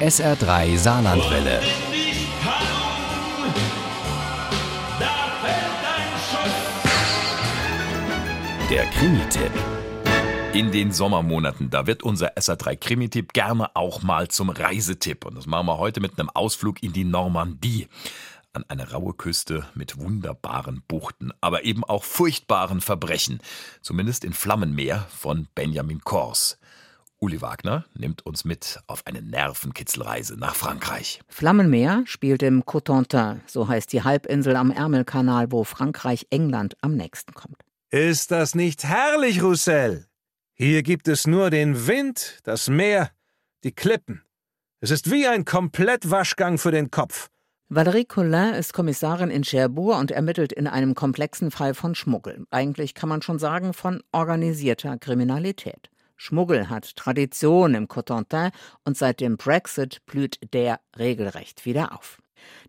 SR3 Saarlandwelle. Der Krimi-Tipp. In den Sommermonaten, da wird unser SR3 Krimi-Tipp gerne auch mal zum Reisetipp. Und das machen wir heute mit einem Ausflug in die Normandie. An eine raue Küste mit wunderbaren Buchten, aber eben auch furchtbaren Verbrechen. Zumindest in Flammenmeer von Benjamin Kors. Uli Wagner nimmt uns mit auf eine Nervenkitzelreise nach Frankreich. Flammenmeer spielt im Cotentin, so heißt die Halbinsel am Ärmelkanal, wo Frankreich England am nächsten kommt. Ist das nicht herrlich, Roussel? Hier gibt es nur den Wind, das Meer, die Klippen. Es ist wie ein Komplettwaschgang für den Kopf. Valérie Collin ist Kommissarin in Cherbourg und ermittelt in einem komplexen Fall von Schmuggel. Eigentlich kann man schon sagen von organisierter Kriminalität. Schmuggel hat Tradition im Cotentin und seit dem Brexit blüht der regelrecht wieder auf.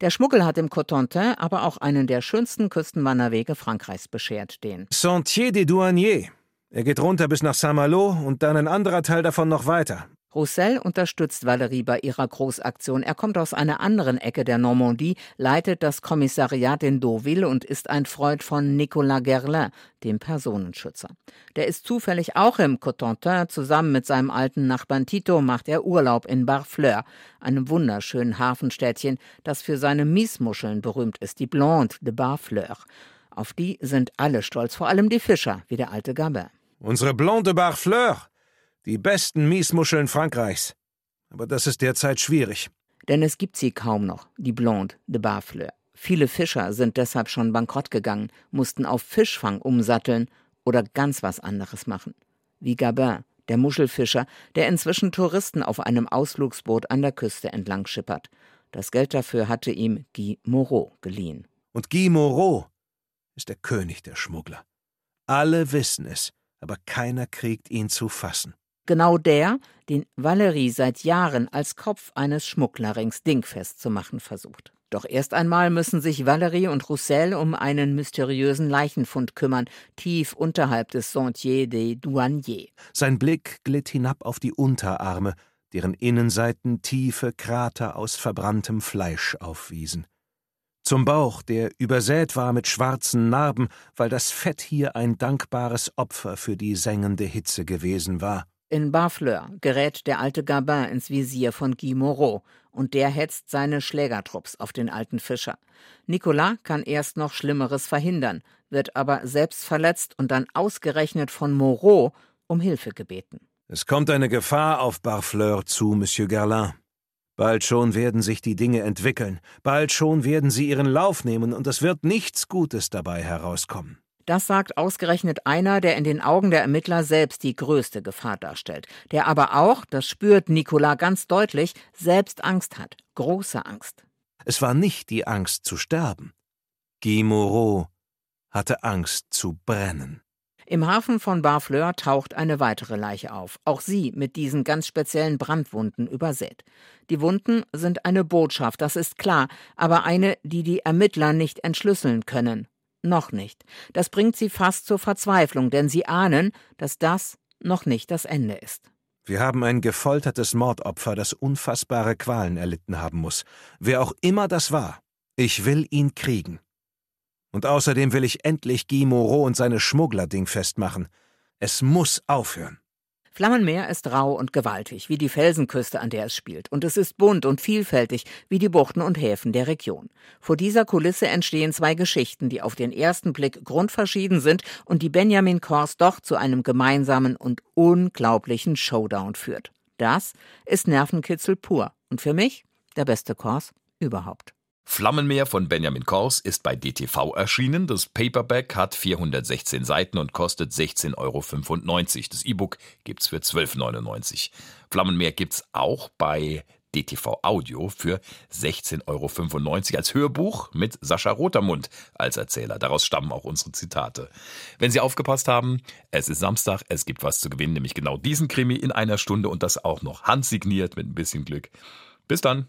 Der Schmuggel hat im Cotentin aber auch einen der schönsten Küstenwanderwege Frankreichs beschert, den Sentier des Douaniers. Er geht runter bis nach Saint-Malo und dann ein anderer Teil davon noch weiter. Roussel unterstützt Valerie bei ihrer Großaktion. Er kommt aus einer anderen Ecke der Normandie, leitet das Kommissariat in Deauville und ist ein Freund von Nicolas Gerlin, dem Personenschützer. Der ist zufällig auch im Cotentin. Zusammen mit seinem alten Nachbarn Tito macht er Urlaub in Barfleur, einem wunderschönen Hafenstädtchen, das für seine Miesmuscheln berühmt ist, die Blonde de Barfleur. Auf die sind alle stolz, vor allem die Fischer, wie der alte Gabin. Unsere Blonde de Barfleur die besten Miesmuscheln Frankreichs. Aber das ist derzeit schwierig. Denn es gibt sie kaum noch, die Blonde de Barfleur. Viele Fischer sind deshalb schon bankrott gegangen, mussten auf Fischfang umsatteln oder ganz was anderes machen. Wie Gabin, der Muschelfischer, der inzwischen Touristen auf einem Ausflugsboot an der Küste entlang schippert. Das Geld dafür hatte ihm Guy Moreau geliehen. Und Guy Moreau ist der König der Schmuggler. Alle wissen es, aber keiner kriegt ihn zu fassen. Genau der, den Valerie seit Jahren als Kopf eines Schmugglerrings dingfest zu machen versucht. Doch erst einmal müssen sich Valerie und Roussel um einen mysteriösen Leichenfund kümmern, tief unterhalb des Sentier des Douaniers. Sein Blick glitt hinab auf die Unterarme, deren Innenseiten tiefe Krater aus verbranntem Fleisch aufwiesen. Zum Bauch, der übersät war mit schwarzen Narben, weil das Fett hier ein dankbares Opfer für die sengende Hitze gewesen war. In Barfleur gerät der alte Gabin ins Visier von Guy Moreau und der hetzt seine Schlägertrupps auf den alten Fischer. Nicolas kann erst noch Schlimmeres verhindern, wird aber selbst verletzt und dann ausgerechnet von Moreau um Hilfe gebeten. Es kommt eine Gefahr auf Barfleur zu, Monsieur Gerlin. Bald schon werden sich die Dinge entwickeln, bald schon werden sie ihren Lauf nehmen und es wird nichts Gutes dabei herauskommen. Das sagt ausgerechnet einer, der in den Augen der Ermittler selbst die größte Gefahr darstellt, der aber auch, das spürt Nicolas ganz deutlich, selbst Angst hat, große Angst. Es war nicht die Angst zu sterben. Guy Moreau hatte Angst zu brennen. Im Hafen von Barfleur taucht eine weitere Leiche auf, auch sie mit diesen ganz speziellen Brandwunden übersät. Die Wunden sind eine Botschaft, das ist klar, aber eine, die die Ermittler nicht entschlüsseln können noch nicht. Das bringt sie fast zur Verzweiflung, denn sie ahnen, dass das noch nicht das Ende ist. Wir haben ein gefoltertes Mordopfer, das unfassbare Qualen erlitten haben muss. Wer auch immer das war, ich will ihn kriegen. Und außerdem will ich endlich Guy Moreau und seine Schmuggler-Ding festmachen. Es muss aufhören. Flammenmeer ist rau und gewaltig, wie die Felsenküste, an der es spielt. Und es ist bunt und vielfältig, wie die Buchten und Häfen der Region. Vor dieser Kulisse entstehen zwei Geschichten, die auf den ersten Blick grundverschieden sind und die Benjamin Kors doch zu einem gemeinsamen und unglaublichen Showdown führt. Das ist Nervenkitzel pur. Und für mich der beste Kors überhaupt. Flammenmeer von Benjamin Kors ist bei DTV erschienen. Das Paperback hat 416 Seiten und kostet 16,95 Euro. Das E-Book gibt's für 12,99 Flammenmeer gibt's auch bei DTV Audio für 16,95 Euro als Hörbuch mit Sascha Rotermund als Erzähler. Daraus stammen auch unsere Zitate. Wenn Sie aufgepasst haben, es ist Samstag, es gibt was zu gewinnen, nämlich genau diesen Krimi in einer Stunde und das auch noch handsigniert mit ein bisschen Glück. Bis dann.